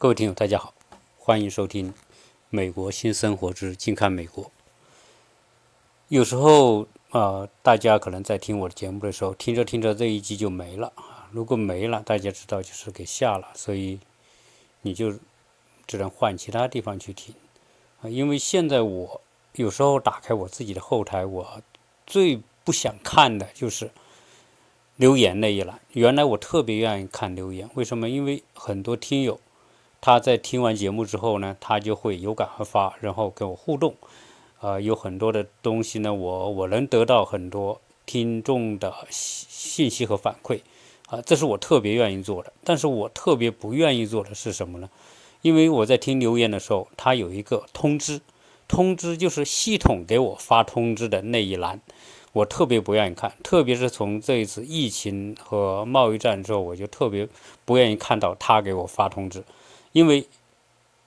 各位听友，大家好，欢迎收听《美国新生活之近看美国》。有时候啊，大家可能在听我的节目的时候，听着听着这一集就没了。如果没了，大家知道就是给下了，所以你就只能换其他地方去听啊。因为现在我有时候打开我自己的后台，我最不想看的就是留言那一栏。原来我特别愿意看留言，为什么？因为很多听友。他在听完节目之后呢，他就会有感而发，然后跟我互动，啊，有很多的东西呢，我我能得到很多听众的信信息和反馈，啊，这是我特别愿意做的。但是我特别不愿意做的是什么呢？因为我在听留言的时候，它有一个通知，通知就是系统给我发通知的那一栏，我特别不愿意看，特别是从这一次疫情和贸易战之后，我就特别不愿意看到他给我发通知。因为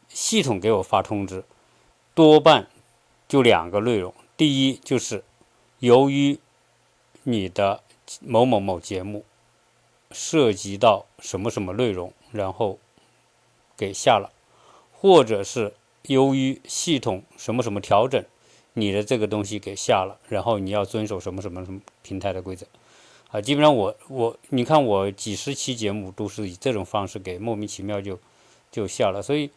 系统给我发通知，多半就两个内容。第一就是由于你的某某某节目涉及到什么什么内容，然后给下了，或者是由于系统什么什么调整，你的这个东西给下了，然后你要遵守什么什么什么平台的规则。啊，基本上我我你看我几十期节目都是以这种方式给莫名其妙就。就下了，所以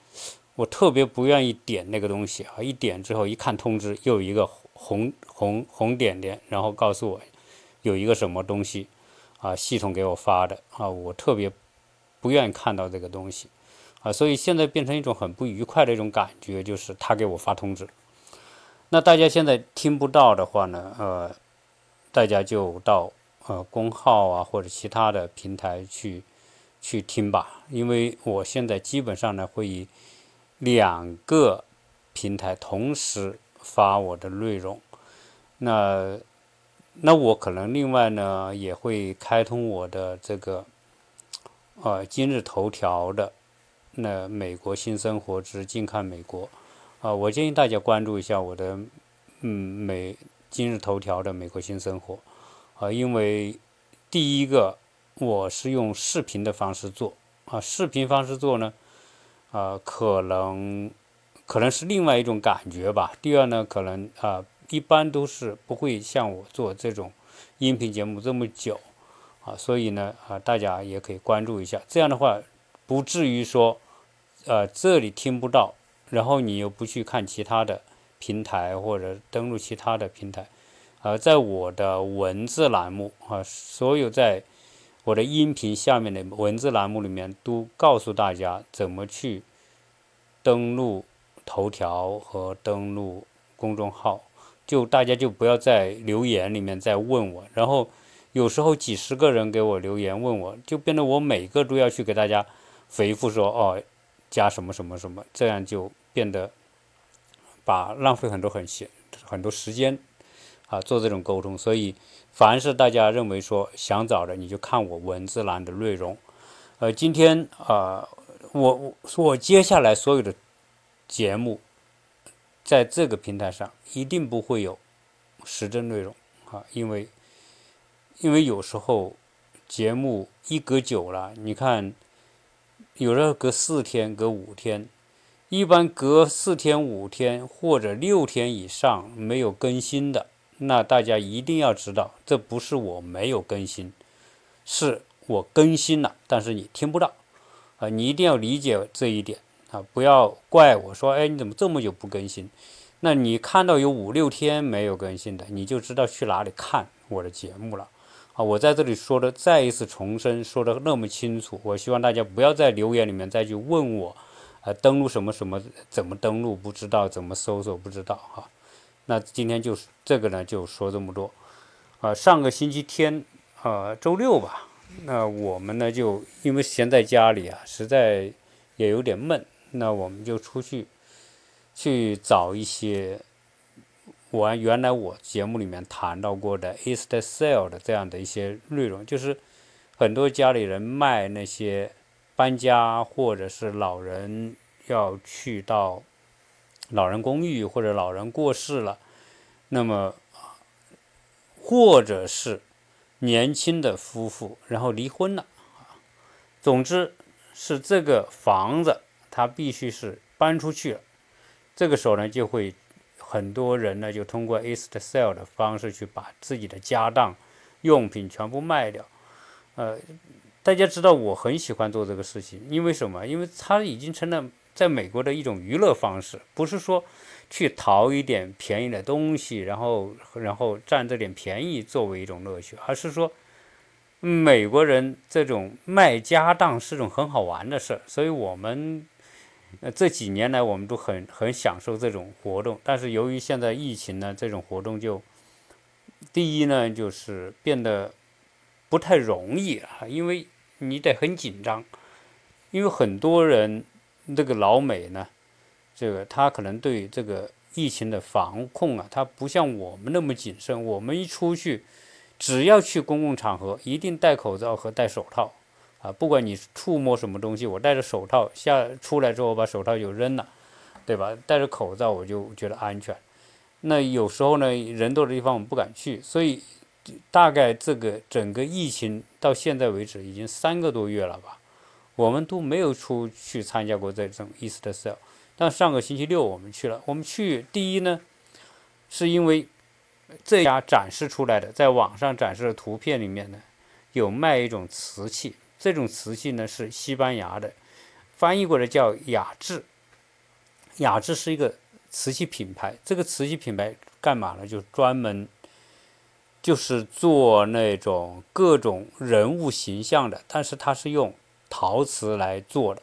我特别不愿意点那个东西啊！一点之后，一看通知，又有一个红红红点点，然后告诉我有一个什么东西啊，系统给我发的啊，我特别不愿意看到这个东西啊，所以现在变成一种很不愉快的一种感觉，就是他给我发通知。那大家现在听不到的话呢，呃，大家就到呃公号啊或者其他的平台去。去听吧，因为我现在基本上呢会以两个平台同时发我的内容，那那我可能另外呢也会开通我的这个呃今日头条的那美国新生活之近看美国啊，我建议大家关注一下我的嗯美今日头条的美国新生活啊，因为第一个。我是用视频的方式做啊，视频方式做呢，啊，可能可能是另外一种感觉吧。第二呢，可能啊，一般都是不会像我做这种音频节目这么久啊，所以呢，啊，大家也可以关注一下。这样的话，不至于说，呃，这里听不到，然后你又不去看其他的平台或者登录其他的平台，而在我的文字栏目啊，所有在。我的音频下面的文字栏目里面都告诉大家怎么去登录头条和登录公众号，就大家就不要在留言里面再问我，然后有时候几十个人给我留言问我，就变得我每个都要去给大家回复说哦加什么什么什么，这样就变得把浪费很多很闲很多时间。啊做这种沟通，所以。凡是大家认为说想找的，你就看我文字栏的内容。呃，今天啊，我我我接下来所有的节目，在这个平台上一定不会有时政内容啊，因为因为有时候节目一隔久了，你看，有时候隔四天、隔五天，一般隔四天、五天或者六天以上没有更新的。那大家一定要知道，这不是我没有更新，是我更新了，但是你听不到，啊，你一定要理解这一点啊，不要怪我说，哎，你怎么这么久不更新？那你看到有五六天没有更新的，你就知道去哪里看我的节目了，啊，我在这里说的再一次重申，说的那么清楚，我希望大家不要在留言里面再去问我，呃，登录什么什么，怎么登录不知道，怎么搜索不知道，哈。那今天就是这个呢，就说这么多。啊，上个星期天，呃，周六吧，那我们呢就因为闲在家里啊，实在也有点闷，那我们就出去去找一些我原来我节目里面谈到过的 East Sale 的这样的一些内容，就是很多家里人卖那些搬家或者是老人要去到。老人公寓或者老人过世了，那么或者是年轻的夫妇然后离婚了，总之是这个房子他必须是搬出去了。这个时候呢，就会很多人呢就通过 East sale 的方式去把自己的家当、用品全部卖掉。呃，大家知道我很喜欢做这个事情，因为什么？因为它已经成了在美国的一种娱乐方式，不是说去淘一点便宜的东西，然后然后占这点便宜作为一种乐趣，而是说。美国人这种卖家当是种很好玩的事儿，所以我们这几年来我们都很很享受这种活动。但是由于现在疫情呢，这种活动就第一呢就是变得不太容易啊，因为你得很紧张，因为很多人那个老美呢，这个他可能对这个疫情的防控啊，他不像我们那么谨慎。我们一出去。只要去公共场合，一定戴口罩和戴手套，啊，不管你触摸什么东西，我戴着手套下出来之后，我把手套就扔了，对吧？戴着口罩我就觉得安全。那有时候呢，人多的地方我们不敢去，所以大概这个整个疫情到现在为止已经三个多月了吧，我们都没有出去参加过这种 East Sale。但上个星期六我们去了，我们去第一呢，是因为。这家展示出来的，在网上展示的图片里面呢，有卖一种瓷器。这种瓷器呢是西班牙的，翻译过来叫雅致。雅致是一个瓷器品牌。这个瓷器品牌干嘛呢？就专门就是做那种各种人物形象的，但是它是用陶瓷来做的。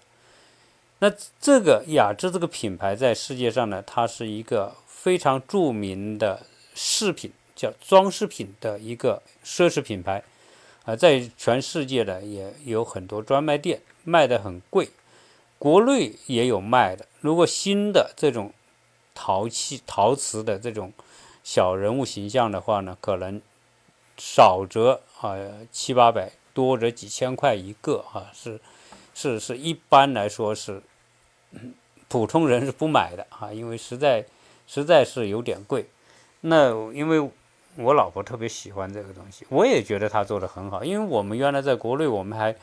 那这个雅致这个品牌在世界上呢，它是一个非常著名的。饰品叫装饰品的一个奢侈品牌，啊，在全世界的也有很多专卖店，卖的很贵，国内也有卖的。如果新的这种陶器、陶瓷的这种小人物形象的话呢，可能少则啊七八百，多则几千块一个啊，是是是一般来说是普通人是不买的啊，因为实在实在是有点贵。那因为我老婆特别喜欢这个东西，我也觉得她做的很好。因为我们原来在国内，我们还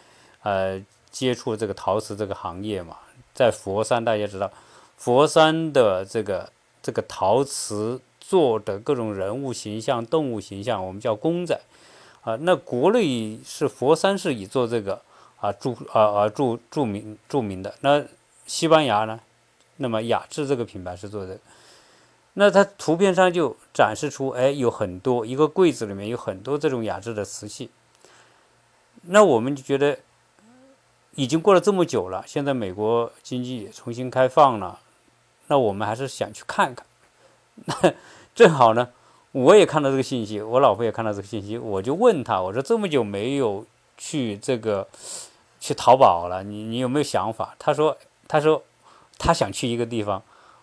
呃接触这个陶瓷这个行业嘛，在佛山大家知道，佛山的这个这个陶瓷做的各种人物形象、动物形象，我们叫公仔啊。那国内是佛山是以做这个啊著啊啊著著名著名的。那西班牙呢？那么雅致这个品牌是做这个。那它图片上就展示出，哎，有很多一个柜子里面有很多这种雅致的瓷器。那我们就觉得，已经过了这么久了，现在美国经济重新开放了，那我们还是想去看看。那正好呢，我也看到这个信息，我老婆也看到这个信息，我就问他，我说这么久没有去这个去淘宝了，你你有没有想法？他说，他说他想去一个地方。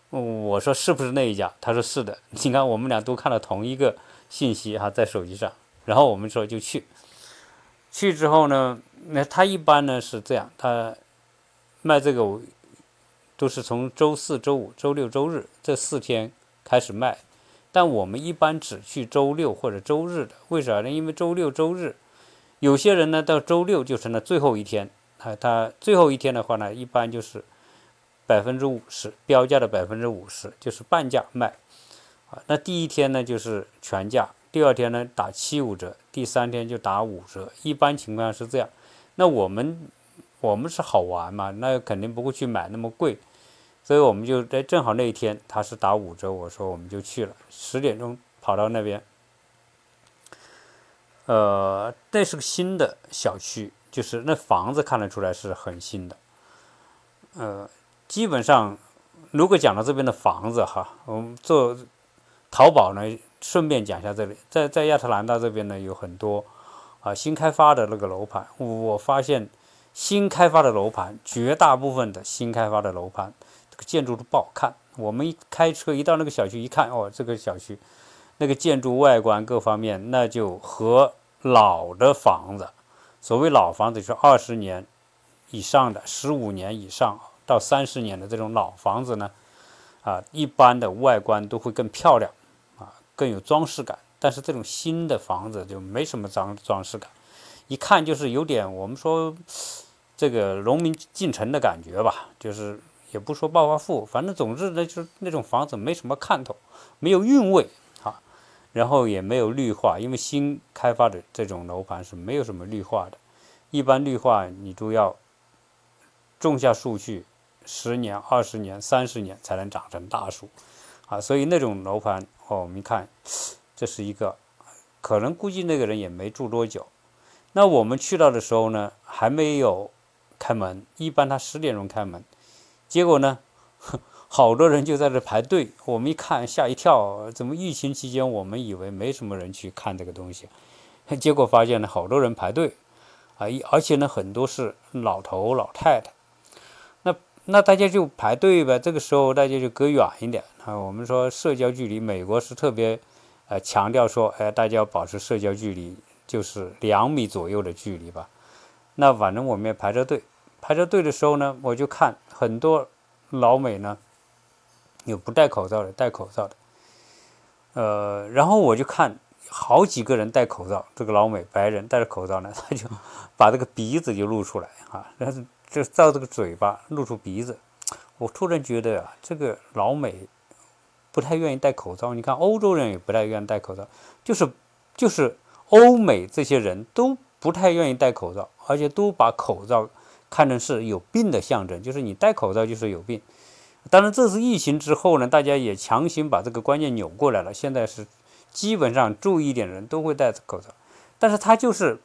我说是不是那一家？他说是的。你看，我们俩都看了同一个信息哈，在手机上。然后我们说就去。去之后呢，那他一般呢是这样，他卖这个都是从周四周五、周六周日这四天开始卖。但我们一般只去周六或者周日的。为啥呢？因为周六周日，有些人呢到周六就成了最后一天。他他最后一天的话呢，一般就是。百分之五十标价的百分之五十就是半价卖，啊，那第一天呢就是全价，第二天呢打七五折，第三天就打五折，一般情况下是这样。那我们我们是好玩嘛，那肯定不会去买那么贵，所以我们就在正好那一天他是打五折，我说我们就去了，十点钟跑到那边，呃，那是个新的小区，就是那房子看得出来是很新的，呃。基本上，如果讲到这边的房子哈，我们做淘宝呢，顺便讲一下这里，在在亚特兰大这边呢，有很多啊新开发的那个楼盘。我发现新开发的楼盘，绝大部分的新开发的楼盘，建筑都不好看。我们一开车一到那个小区一看，哦，这个小区那个建筑外观各方面，那就和老的房子，所谓老房子就是二十年以上的，十五年以上。到三十年的这种老房子呢，啊，一般的外观都会更漂亮，啊，更有装饰感。但是这种新的房子就没什么装装饰感，一看就是有点我们说这个农民进城的感觉吧，就是也不说暴发户，反正总之呢，就是那种房子没什么看头，没有韵味啊，然后也没有绿化，因为新开发的这种楼盘是没有什么绿化的，一般绿化你都要种下树去，十年、二十年、三十年才能长成大树啊，所以那种楼盘哦，我们看这是一个，可能估计那个人也没住多久。那我们去到的时候呢，还没有开门，一般他十点钟开门，结果呢，好多人就在这排队。我们一看吓一跳，怎么疫情期间我们以为没什么人去看这个东西，结果发现呢，好多人排队，啊，而且呢，很多是老头老太太。那那大家就排队呗，这个时候大家就隔远一点啊。我们说社交距离，美国是特别呃强调说，哎，大家要保持社交距离。就是两米左右的距离吧，那反正我们也排着队，排着队的时候呢，我就看很多老美呢，有不戴口罩的，戴口罩的，呃，然后我就看好几个人戴口罩，这个老美白人戴着口罩呢，他就把这个鼻子就露出来啊，然后就照这个嘴巴露出鼻子，我突然觉得啊，这个老美不太愿意戴口罩，你看欧洲人也不太愿意戴口罩，就是就是。欧美这些人都不太愿意戴口罩，而且都把口罩看成是有病的象征，就是你戴口罩就是有病。当然，这次疫情之后呢，大家也强行把这个观念扭过来了。现在是基本上注意一点人都会戴口罩，但是他就是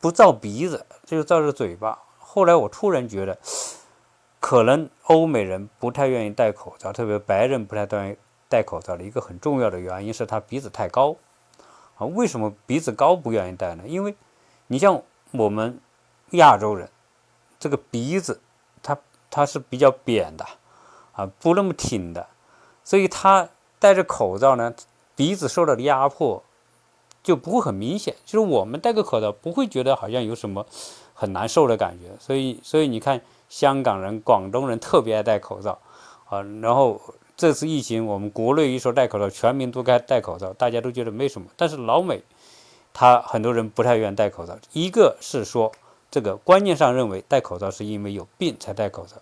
不照鼻子，就照着嘴巴。后来我突然觉得，可能欧美人不太愿意戴口罩，特别白人不太愿意戴口罩的一个很重要的原因是他鼻子太高。啊，为什么鼻子高不愿意戴呢？因为，你像我们亚洲人，这个鼻子它它是比较扁的，啊，不那么挺的，所以他戴着口罩呢，鼻子受到的压迫就不会很明显。就是我们戴个口罩不会觉得好像有什么很难受的感觉。所以，所以你看，香港人、广东人特别爱戴口罩，啊，然后。这次疫情，我们国内一说戴口罩，全民都该戴口罩，大家都觉得没什么。但是老美，他很多人不太愿意戴口罩。一个是说，这个观念上认为戴口罩是因为有病才戴口罩。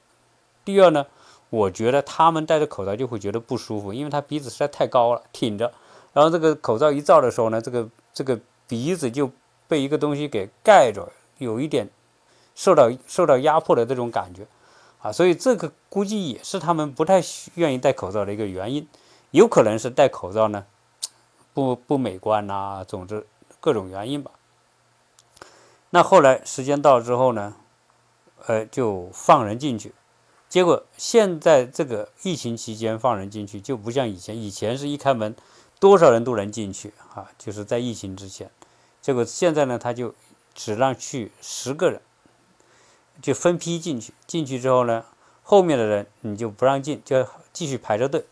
第二呢，我觉得他们戴着口罩就会觉得不舒服，因为他鼻子实在太高了，挺着。然后这个口罩一罩的时候呢，这个这个鼻子就被一个东西给盖着，有一点受到受到压迫的这种感觉。啊，所以这个估计也是他们不太愿意戴口罩的一个原因，有可能是戴口罩呢不不美观呐，总之各种原因吧。那后来时间到了之后呢，呃，就放人进去，结果现在这个疫情期间放人进去就不像以前，以前是一开门多少人都能进去啊，就是在疫情之前，结果现在呢他就只让去十个人。就分批进去，进去之后呢，后面的人你就不让进，就继续排着队，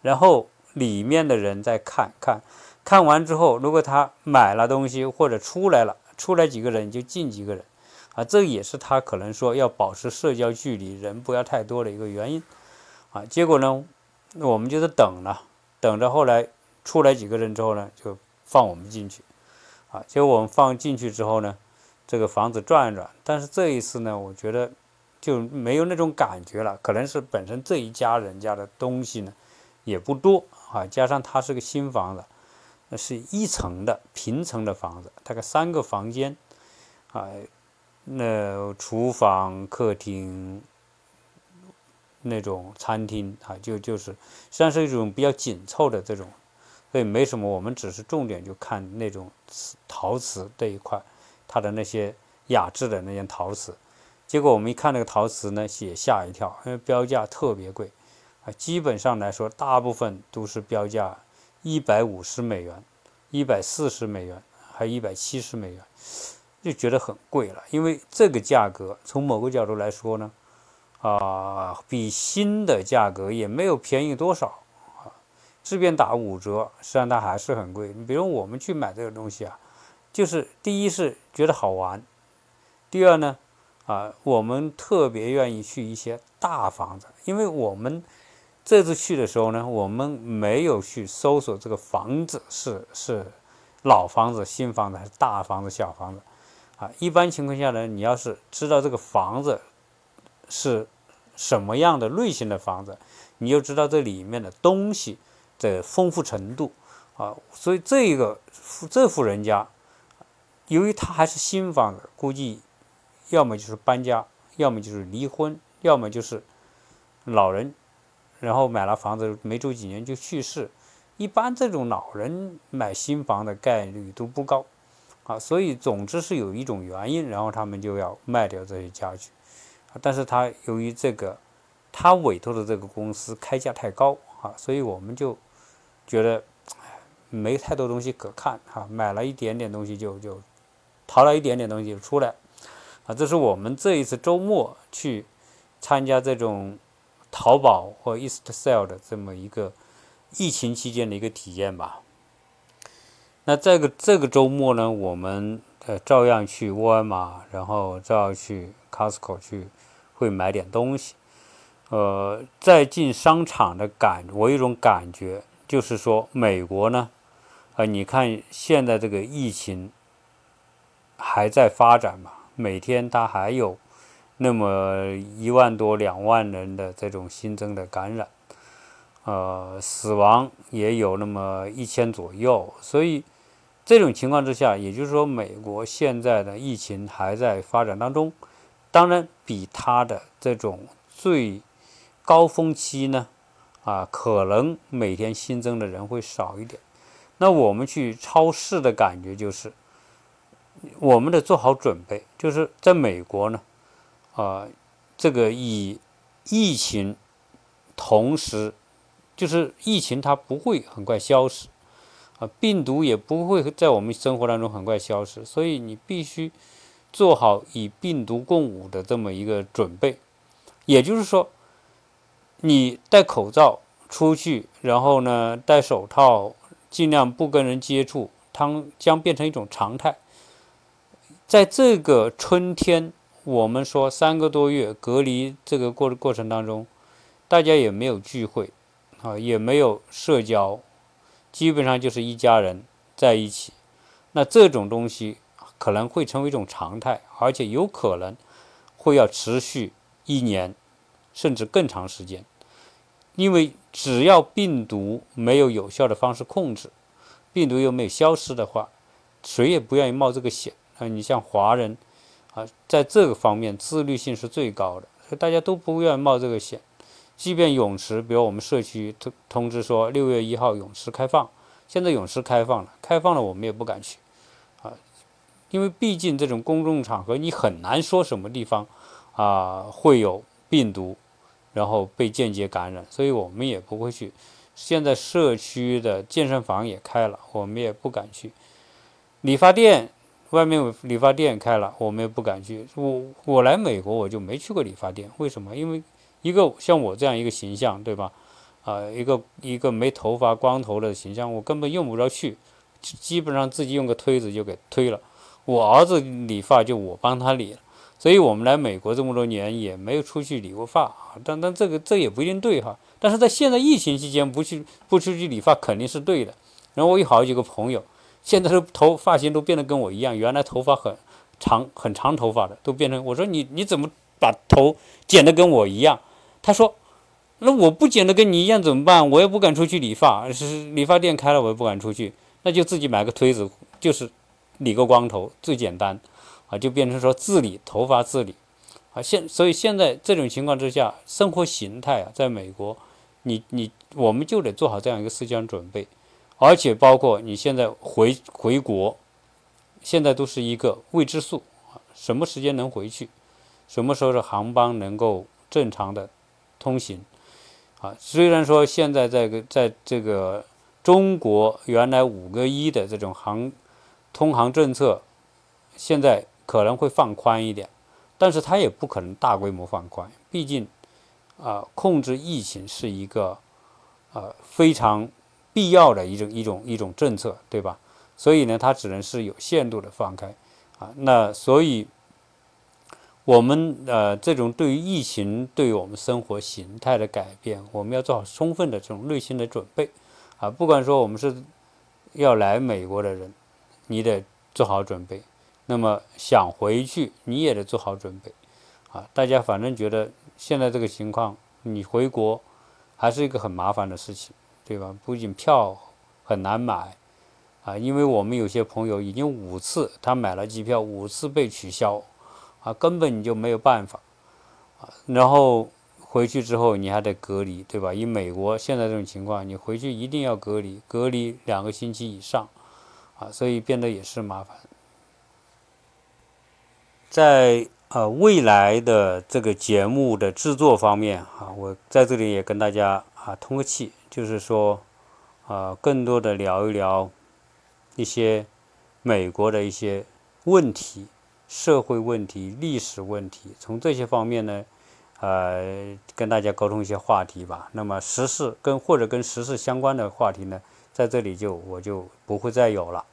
然后里面的人再看看，看完之后，如果他买了东西或者出来了，出来几个人就进几个人，啊，这也是他可能说要保持社交距离，人不要太多的一个原因，啊，结果呢，我们就是等了，等着后来出来几个人之后呢，就放我们进去，啊，结果我们放进去之后呢。这个房子转一转，但是这一次呢，我觉得就没有那种感觉了。可能是本身这一家人家的东西呢也不多啊，加上它是个新房子，是一层的平层的房子，大概三个房间啊，那厨房、客厅那种餐厅啊，就就是实际上是一种比较紧凑的这种，所以没什么。我们只是重点就看那种瓷陶瓷这一块。它的那些雅致的那些陶瓷，结果我们一看那个陶瓷呢，也吓一跳，因为标价特别贵，啊，基本上来说，大部分都是标价一百五十美元、一百四十美元，还一百七十美元，就觉得很贵了。因为这个价格从某个角度来说呢，啊，比新的价格也没有便宜多少啊，即便打五折，实际上它还是很贵。你比如我们去买这个东西啊。就是第一是觉得好玩，第二呢，啊，我们特别愿意去一些大房子，因为我们这次去的时候呢，我们没有去搜索这个房子是是老房子、新房子还是大房子、小房子，啊，一般情况下呢，你要是知道这个房子是什么样的类型的房子，你就知道这里面的东西的丰富程度啊。所以这个这户人家，由于他还是新房子，估计要么就是搬家，要么就是离婚，要么就是老人，然后买了房子没住几年就去世。一般这种老人买新房的概率都不高。啊，所以总之是有一种原因，然后他们就要卖掉这些家具，但是他由于这个他委托的这个公司开价太高啊，所以我们就觉得没太多东西可看哈，买了一点点东西就就淘了一点点东西出来，啊，这是我们这一次周末去参加这种淘宝或 East Sale 的这么一个疫情期间的一个体验吧。那这个这个周末呢，我们呃照样去沃尔玛，然后照样去 Costco 去，会买点东西。呃，在进商场的感，我有一种感觉，就是说美国呢，呃，你看现在这个疫情还在发展嘛，每天它还有那么一万多、两万人的这种新增的感染，呃，死亡也有那么一千左右，所以。这种情况之下，也就是说，美国现在的疫情还在发展当中，当然比它的这种最高峰期呢，啊，可能每天新增的人会少一点。那我们去超市的感觉就是，我们得做好准备，就是在美国呢，啊，这个以疫情同时，就是疫情它不会很快消失。啊病毒也不会在我们生活当中很快消失，所以你必须做好与病毒共舞的这么一个准备。也就是说，你戴口罩出去，然后呢戴手套，尽量不跟人接触，它将变成一种常态。在这个春天，我们说三个多月隔离这个过过程当中，大家也没有聚会，啊，也没有社交。基本上就是一家人在一起，那这种东西可能会成为一种常态，而且有可能会要持续一年甚至更长时间。因为只要病毒没有有效的方式控制，病毒又没有消失的话，谁也不愿意冒这个险啊！你像华人啊，在这个方面自律性是最高的，所以大家都不愿冒这个险。即便泳池，比如我们社区通通知说六月一号泳池开放，现在泳池开放了，开放了我们也不敢去，啊，因为毕竟这种公众场合你很难说什么地方啊会有病毒，然后被间接感染，所以我们也不会去。现在社区的健身房也开了，我们也不敢去。理发店外面理发店开了，我们也不敢去。我我来美国我就没去过理发店，为什么？因为。一个像我这样一个形象，对吧？啊，一个一个没头发、光头的形象，我根本用不着去，基本上自己用个推子就给推了。我儿子理发就我帮他理了，所以我们来美国这么多年也没有出去理过发啊。但但这个这也不一定对哈。但是在现在疫情期间不去不出去理发肯定是对的。然后我有好几个朋友，现在的头发型都变得跟我一样，原来头发很长很长头发的都变成我说你你怎么把头剪得跟我一样？他说：“那我不剪的跟你一样怎么办？我也不敢出去理发，是理发店开了我也不敢出去，那就自己买个推子，就是理个光头最简单，啊，就变成说自理头发自理，啊，现所以现在这种情况之下，生活形态啊，在美国，你你我们就得做好这样一个思想准备，而且包括你现在回回国，现在都是一个未知数啊，什么时间能回去，什么时候的航班能够正常的。”通行，啊，虽然说现在这个在这个中国原来五个一的这种航通航政策，现在可能会放宽一点，但是它也不可能大规模放宽，毕竟啊，控制疫情是一个呃非常必要的一种一种一种政策，对吧？所以呢，它只能是有限度的放开，啊，那所以。我们呃，这种对于疫情对于我们生活形态的改变，我们要做好充分的这种内心的准备啊。不管说我们是要来美国的人，你得做好准备；那么想回去，你也得做好准备啊。大家反正觉得现在这个情况，你回国还是一个很麻烦的事情，对吧？不仅票很难买，啊，因为我们有些朋友已经五次他买了机票，五次被取消，啊，根本你就没有办法，啊，然后回去之后你还得隔离，对吧？以美国现在这种情况，你回去一定要隔离，隔离两个星期以上，啊，所以变得也是麻烦。在呃未来的这个节目的制作方面啊，我在这里也跟大家啊通个气，就是说啊，更多的聊一聊一些美国的一些问题、社会问题、历史问题，从这些方面呢，呃，跟大家沟通一些话题吧。那么时事跟或者跟时事相关的话题呢，在这里就我就不会再有了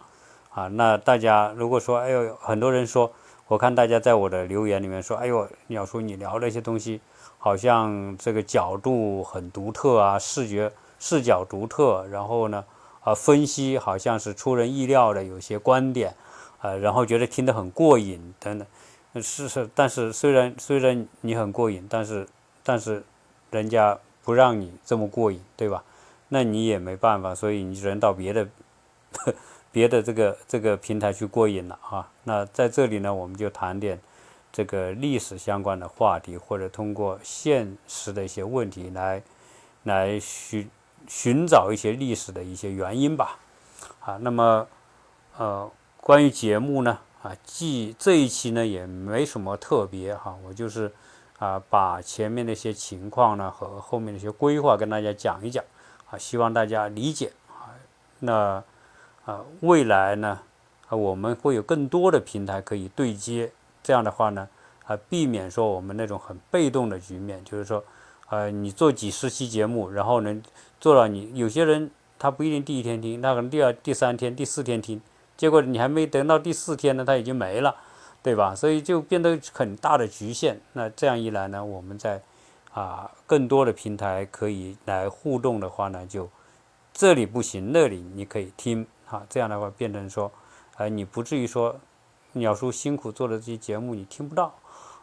啊。那大家如果说，哎呦，很多人说。我看大家在我的留言里面说：“哎呦，鸟叔，你聊那些东西，好像这个角度很独特啊，视觉视角独特，然后呢，啊，分析好像是出人意料的有些观点，啊，然后觉得听得很过瘾等等。是是，但是虽然虽然你很过瘾，但是但是人家不让你这么过瘾，对吧？那你也没办法，所以你只能到别的。”别的这个这个平台去过瘾了啊！那在这里呢，我们就谈点这个历史相关的话题，或者通过现实的一些问题来来寻寻找一些历史的一些原因吧。啊，那么呃，关于节目呢，啊，既这一期呢也没什么特别哈，我就是啊把前面的一些情况呢和后面的一些规划跟大家讲一讲啊，希望大家理解啊。那啊，未来呢，啊，我们会有更多的平台可以对接，这样的话呢，啊，避免说我们那种很被动的局面，就是说，呃，你做几十期节目，然后呢，做了你有些人他不一定第一天听，他可能第二、第三天、第四天听，结果你还没等到第四天呢，他已经没了，对吧？所以就变得很大的局限。那这样一来呢，我们在啊更多的平台可以来互动的话呢，就这里不行，那里你可以听。啊，这样的话变成说，呃，你不至于说，鸟叔辛苦做的这些节目你听不到，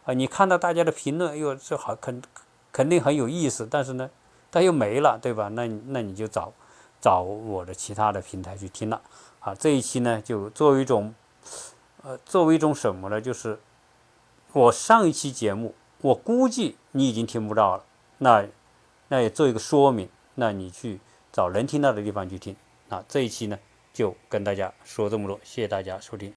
啊，你看到大家的评论，哎呦，这好肯肯定很有意思，但是呢，它又没了，对吧？那那你就找找我的其他的平台去听了。啊，这一期呢，就作为一种，呃，作为一种什么呢？就是我上一期节目，我估计你已经听不到了，那那也做一个说明，那你去找能听到的地方去听。啊，这一期呢。就跟大家说这么多，谢谢大家收听。